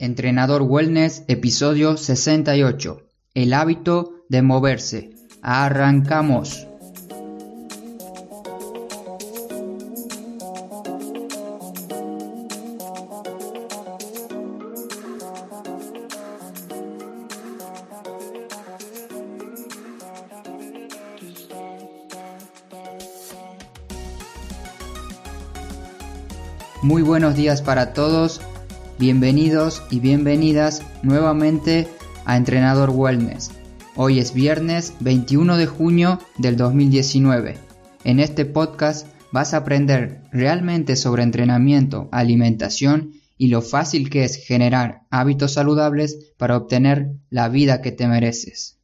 Entrenador Wellness, episodio 68. El hábito de moverse. Arrancamos. Muy buenos días para todos, bienvenidos y bienvenidas nuevamente a Entrenador Wellness. Hoy es viernes 21 de junio del 2019. En este podcast vas a aprender realmente sobre entrenamiento, alimentación y lo fácil que es generar hábitos saludables para obtener la vida que te mereces.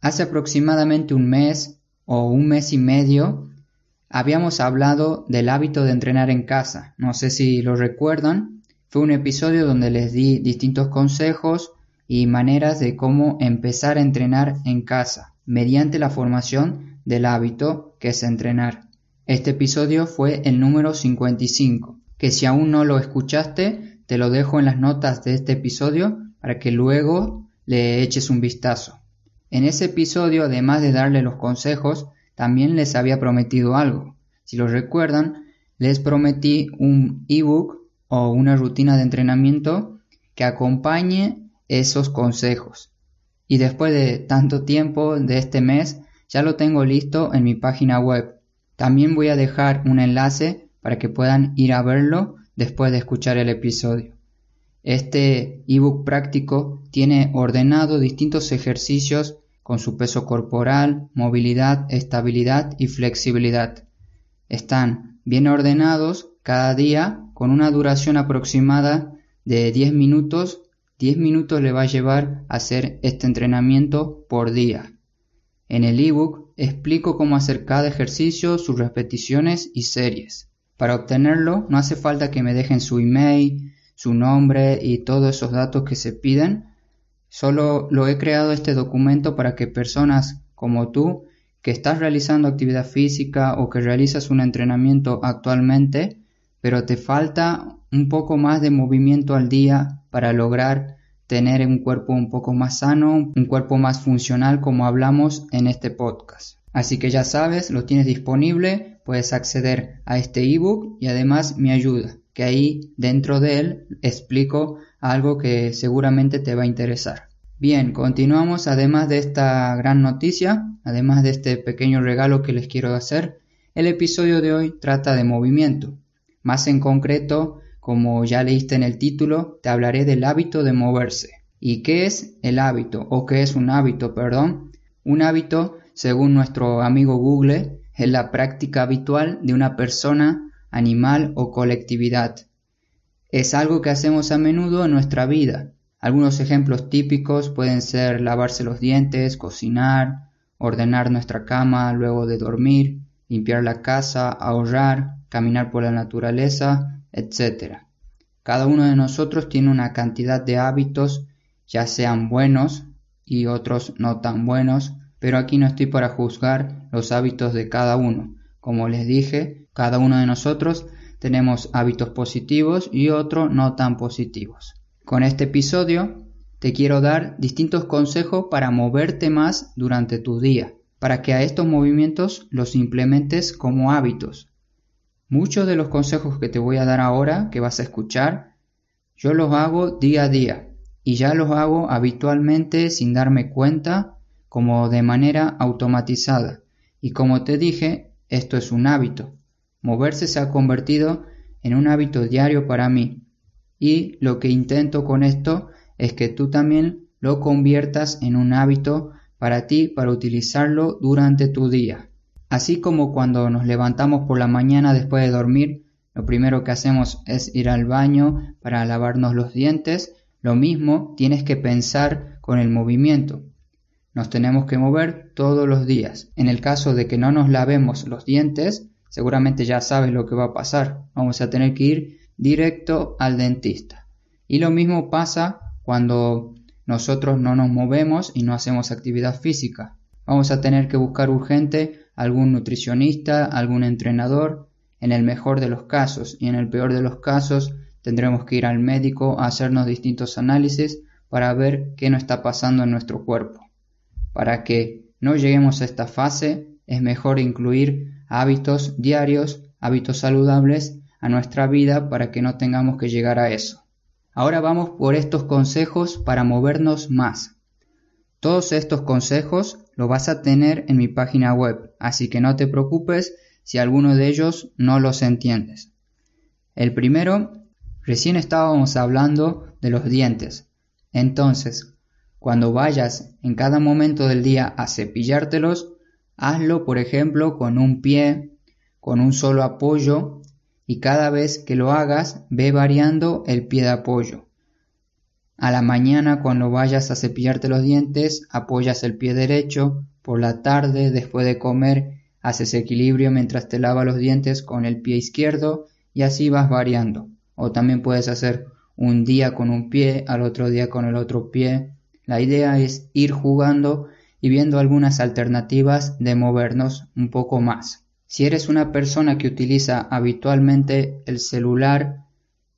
Hace aproximadamente un mes o un mes y medio Habíamos hablado del hábito de entrenar en casa, no sé si lo recuerdan, fue un episodio donde les di distintos consejos y maneras de cómo empezar a entrenar en casa, mediante la formación del hábito que es entrenar. Este episodio fue el número 55, que si aún no lo escuchaste, te lo dejo en las notas de este episodio para que luego le eches un vistazo. En ese episodio, además de darle los consejos, también les había prometido algo. Si lo recuerdan, les prometí un ebook o una rutina de entrenamiento que acompañe esos consejos. Y después de tanto tiempo de este mes, ya lo tengo listo en mi página web. También voy a dejar un enlace para que puedan ir a verlo después de escuchar el episodio. Este ebook práctico tiene ordenado distintos ejercicios con su peso corporal, movilidad, estabilidad y flexibilidad. Están bien ordenados cada día con una duración aproximada de 10 minutos. 10 minutos le va a llevar a hacer este entrenamiento por día. En el ebook explico cómo hacer cada ejercicio, sus repeticiones y series. Para obtenerlo no hace falta que me dejen su email, su nombre y todos esos datos que se piden Solo lo he creado este documento para que personas como tú, que estás realizando actividad física o que realizas un entrenamiento actualmente, pero te falta un poco más de movimiento al día para lograr tener un cuerpo un poco más sano, un cuerpo más funcional como hablamos en este podcast. Así que ya sabes, lo tienes disponible, puedes acceder a este ebook y además me ayuda, que ahí dentro de él explico algo que seguramente te va a interesar. Bien, continuamos además de esta gran noticia, además de este pequeño regalo que les quiero hacer, el episodio de hoy trata de movimiento. Más en concreto, como ya leíste en el título, te hablaré del hábito de moverse. ¿Y qué es el hábito? ¿O qué es un hábito, perdón? Un hábito, según nuestro amigo Google, es la práctica habitual de una persona, animal o colectividad. Es algo que hacemos a menudo en nuestra vida, algunos ejemplos típicos pueden ser lavarse los dientes, cocinar, ordenar nuestra cama luego de dormir, limpiar la casa, ahorrar, caminar por la naturaleza, etc. Cada uno de nosotros tiene una cantidad de hábitos, ya sean buenos y otros no tan buenos, pero aquí no estoy para juzgar los hábitos de cada uno. Como les dije, cada uno de nosotros tenemos hábitos positivos y otros no tan positivos. Con este episodio te quiero dar distintos consejos para moverte más durante tu día, para que a estos movimientos los implementes como hábitos. Muchos de los consejos que te voy a dar ahora, que vas a escuchar, yo los hago día a día y ya los hago habitualmente sin darme cuenta, como de manera automatizada. Y como te dije, esto es un hábito. Moverse se ha convertido en un hábito diario para mí y lo que intento con esto es que tú también lo conviertas en un hábito para ti para utilizarlo durante tu día. Así como cuando nos levantamos por la mañana después de dormir, lo primero que hacemos es ir al baño para lavarnos los dientes, lo mismo tienes que pensar con el movimiento. Nos tenemos que mover todos los días. En el caso de que no nos lavemos los dientes, seguramente ya sabes lo que va a pasar. Vamos a tener que ir directo al dentista. Y lo mismo pasa cuando nosotros no nos movemos y no hacemos actividad física. Vamos a tener que buscar urgente algún nutricionista, algún entrenador, en el mejor de los casos y en el peor de los casos tendremos que ir al médico a hacernos distintos análisis para ver qué nos está pasando en nuestro cuerpo. Para que no lleguemos a esta fase, es mejor incluir hábitos diarios, hábitos saludables a nuestra vida para que no tengamos que llegar a eso. Ahora vamos por estos consejos para movernos más. Todos estos consejos los vas a tener en mi página web, así que no te preocupes si alguno de ellos no los entiendes. El primero, recién estábamos hablando de los dientes. Entonces, cuando vayas en cada momento del día a cepillártelos, hazlo por ejemplo con un pie, con un solo apoyo y cada vez que lo hagas ve variando el pie de apoyo. A la mañana cuando vayas a cepillarte los dientes apoyas el pie derecho, por la tarde después de comer haces equilibrio mientras te lavas los dientes con el pie izquierdo y así vas variando. O también puedes hacer un día con un pie, al otro día con el otro pie. La idea es ir jugando y viendo algunas alternativas de movernos un poco más. Si eres una persona que utiliza habitualmente el celular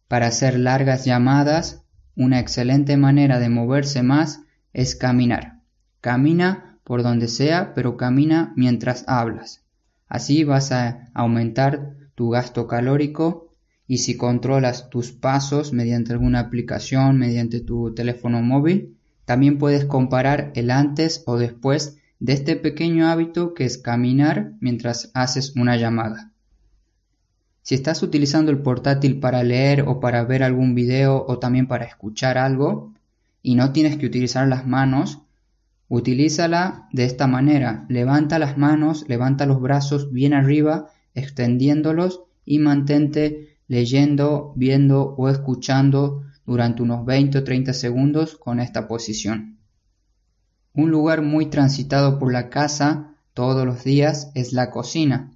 para hacer largas llamadas, una excelente manera de moverse más es caminar. Camina por donde sea, pero camina mientras hablas. Así vas a aumentar tu gasto calórico y si controlas tus pasos mediante alguna aplicación, mediante tu teléfono móvil, también puedes comparar el antes o después de este pequeño hábito que es caminar mientras haces una llamada. Si estás utilizando el portátil para leer o para ver algún video o también para escuchar algo y no tienes que utilizar las manos, utilízala de esta manera. Levanta las manos, levanta los brazos bien arriba, extendiéndolos y mantente leyendo, viendo o escuchando durante unos 20 o 30 segundos con esta posición. Un lugar muy transitado por la casa todos los días es la cocina.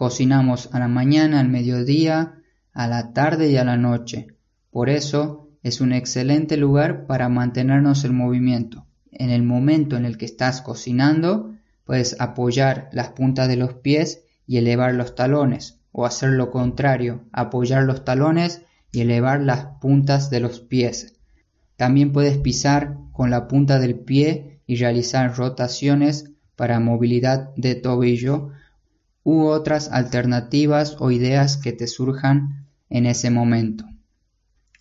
Cocinamos a la mañana, al mediodía, a la tarde y a la noche. Por eso es un excelente lugar para mantenernos en movimiento. En el momento en el que estás cocinando, puedes apoyar las puntas de los pies y elevar los talones, o hacer lo contrario, apoyar los talones y elevar las puntas de los pies. También puedes pisar con la punta del pie y realizar rotaciones para movilidad de tobillo u otras alternativas o ideas que te surjan en ese momento.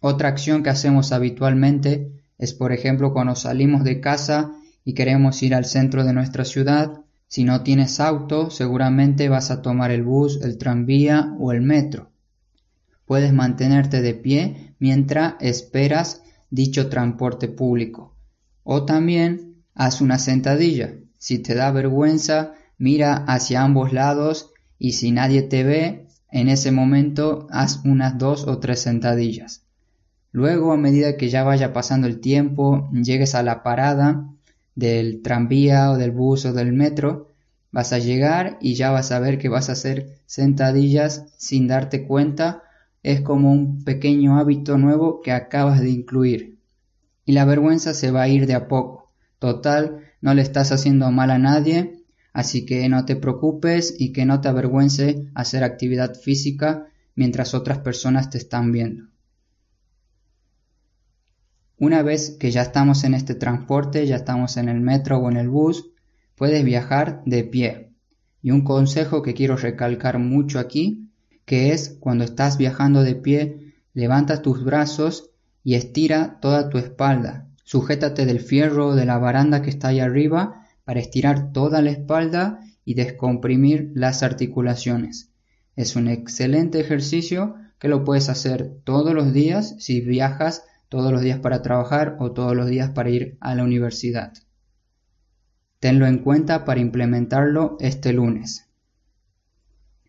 Otra acción que hacemos habitualmente es, por ejemplo, cuando salimos de casa y queremos ir al centro de nuestra ciudad, si no tienes auto, seguramente vas a tomar el bus, el tranvía o el metro. Puedes mantenerte de pie mientras esperas dicho transporte público. O también haz una sentadilla. Si te da vergüenza, mira hacia ambos lados y si nadie te ve, en ese momento haz unas dos o tres sentadillas. Luego, a medida que ya vaya pasando el tiempo, llegues a la parada del tranvía o del bus o del metro, vas a llegar y ya vas a ver que vas a hacer sentadillas sin darte cuenta es como un pequeño hábito nuevo que acabas de incluir. Y la vergüenza se va a ir de a poco. Total, no le estás haciendo mal a nadie, así que no te preocupes y que no te avergüence hacer actividad física mientras otras personas te están viendo. Una vez que ya estamos en este transporte, ya estamos en el metro o en el bus, puedes viajar de pie. Y un consejo que quiero recalcar mucho aquí que es cuando estás viajando de pie, levanta tus brazos y estira toda tu espalda. Sujétate del fierro de la baranda que está ahí arriba para estirar toda la espalda y descomprimir las articulaciones. Es un excelente ejercicio que lo puedes hacer todos los días si viajas todos los días para trabajar o todos los días para ir a la universidad. Tenlo en cuenta para implementarlo este lunes.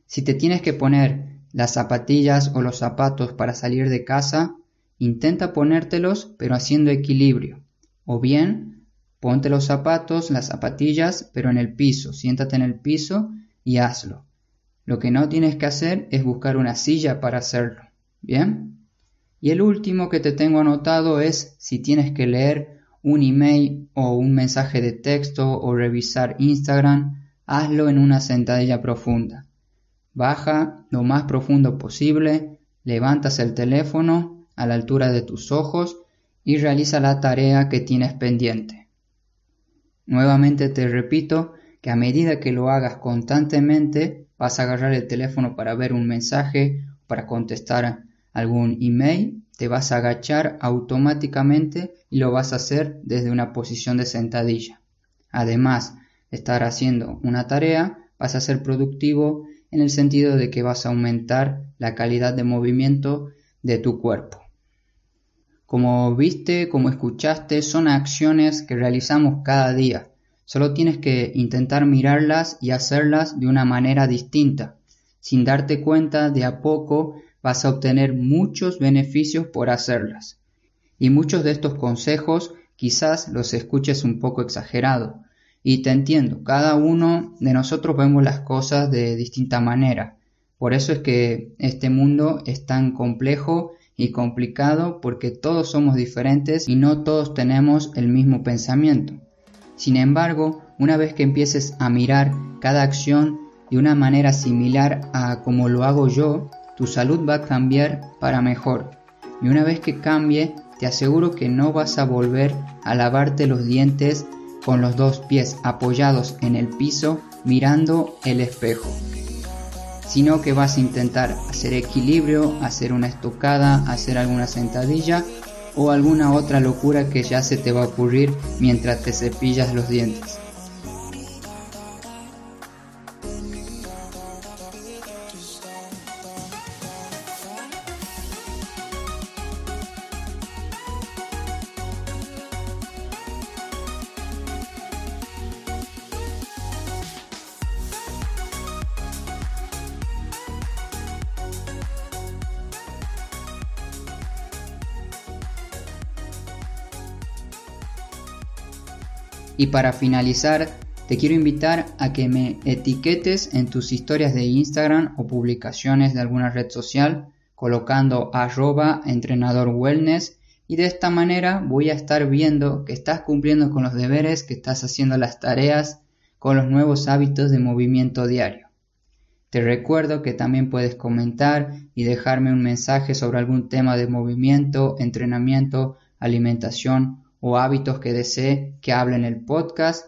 Si te tienes que poner las zapatillas o los zapatos para salir de casa, intenta ponértelos pero haciendo equilibrio. O bien, ponte los zapatos, las zapatillas, pero en el piso, siéntate en el piso y hazlo. Lo que no tienes que hacer es buscar una silla para hacerlo. ¿Bien? Y el último que te tengo anotado es si tienes que leer un email o un mensaje de texto o revisar Instagram, hazlo en una sentadilla profunda. Baja lo más profundo posible, levantas el teléfono a la altura de tus ojos y realiza la tarea que tienes pendiente. Nuevamente te repito que a medida que lo hagas constantemente vas a agarrar el teléfono para ver un mensaje, para contestar algún email, te vas a agachar automáticamente y lo vas a hacer desde una posición de sentadilla. Además de estar haciendo una tarea, vas a ser productivo en el sentido de que vas a aumentar la calidad de movimiento de tu cuerpo. Como viste, como escuchaste, son acciones que realizamos cada día. Solo tienes que intentar mirarlas y hacerlas de una manera distinta. Sin darte cuenta, de a poco vas a obtener muchos beneficios por hacerlas. Y muchos de estos consejos quizás los escuches un poco exagerado. Y te entiendo, cada uno de nosotros vemos las cosas de distinta manera. Por eso es que este mundo es tan complejo y complicado porque todos somos diferentes y no todos tenemos el mismo pensamiento. Sin embargo, una vez que empieces a mirar cada acción de una manera similar a como lo hago yo, tu salud va a cambiar para mejor. Y una vez que cambie, te aseguro que no vas a volver a lavarte los dientes con los dos pies apoyados en el piso mirando el espejo sino que vas a intentar hacer equilibrio, hacer una estocada, hacer alguna sentadilla o alguna otra locura que ya se te va a ocurrir mientras te cepillas los dientes. Y para finalizar, te quiero invitar a que me etiquetes en tus historias de Instagram o publicaciones de alguna red social colocando arroba entrenador wellness y de esta manera voy a estar viendo que estás cumpliendo con los deberes, que estás haciendo las tareas con los nuevos hábitos de movimiento diario. Te recuerdo que también puedes comentar y dejarme un mensaje sobre algún tema de movimiento, entrenamiento, alimentación o hábitos que desee que hable en el podcast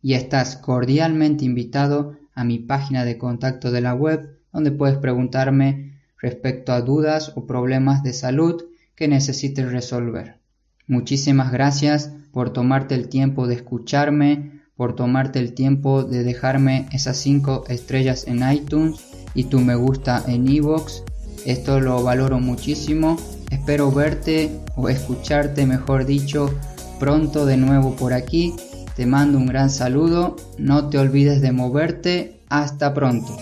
y estás cordialmente invitado a mi página de contacto de la web donde puedes preguntarme respecto a dudas o problemas de salud que necesites resolver. Muchísimas gracias por tomarte el tiempo de escucharme, por tomarte el tiempo de dejarme esas 5 estrellas en iTunes y tu me gusta en iVoox. Esto lo valoro muchísimo Espero verte o escucharte, mejor dicho, pronto de nuevo por aquí. Te mando un gran saludo. No te olvides de moverte. Hasta pronto.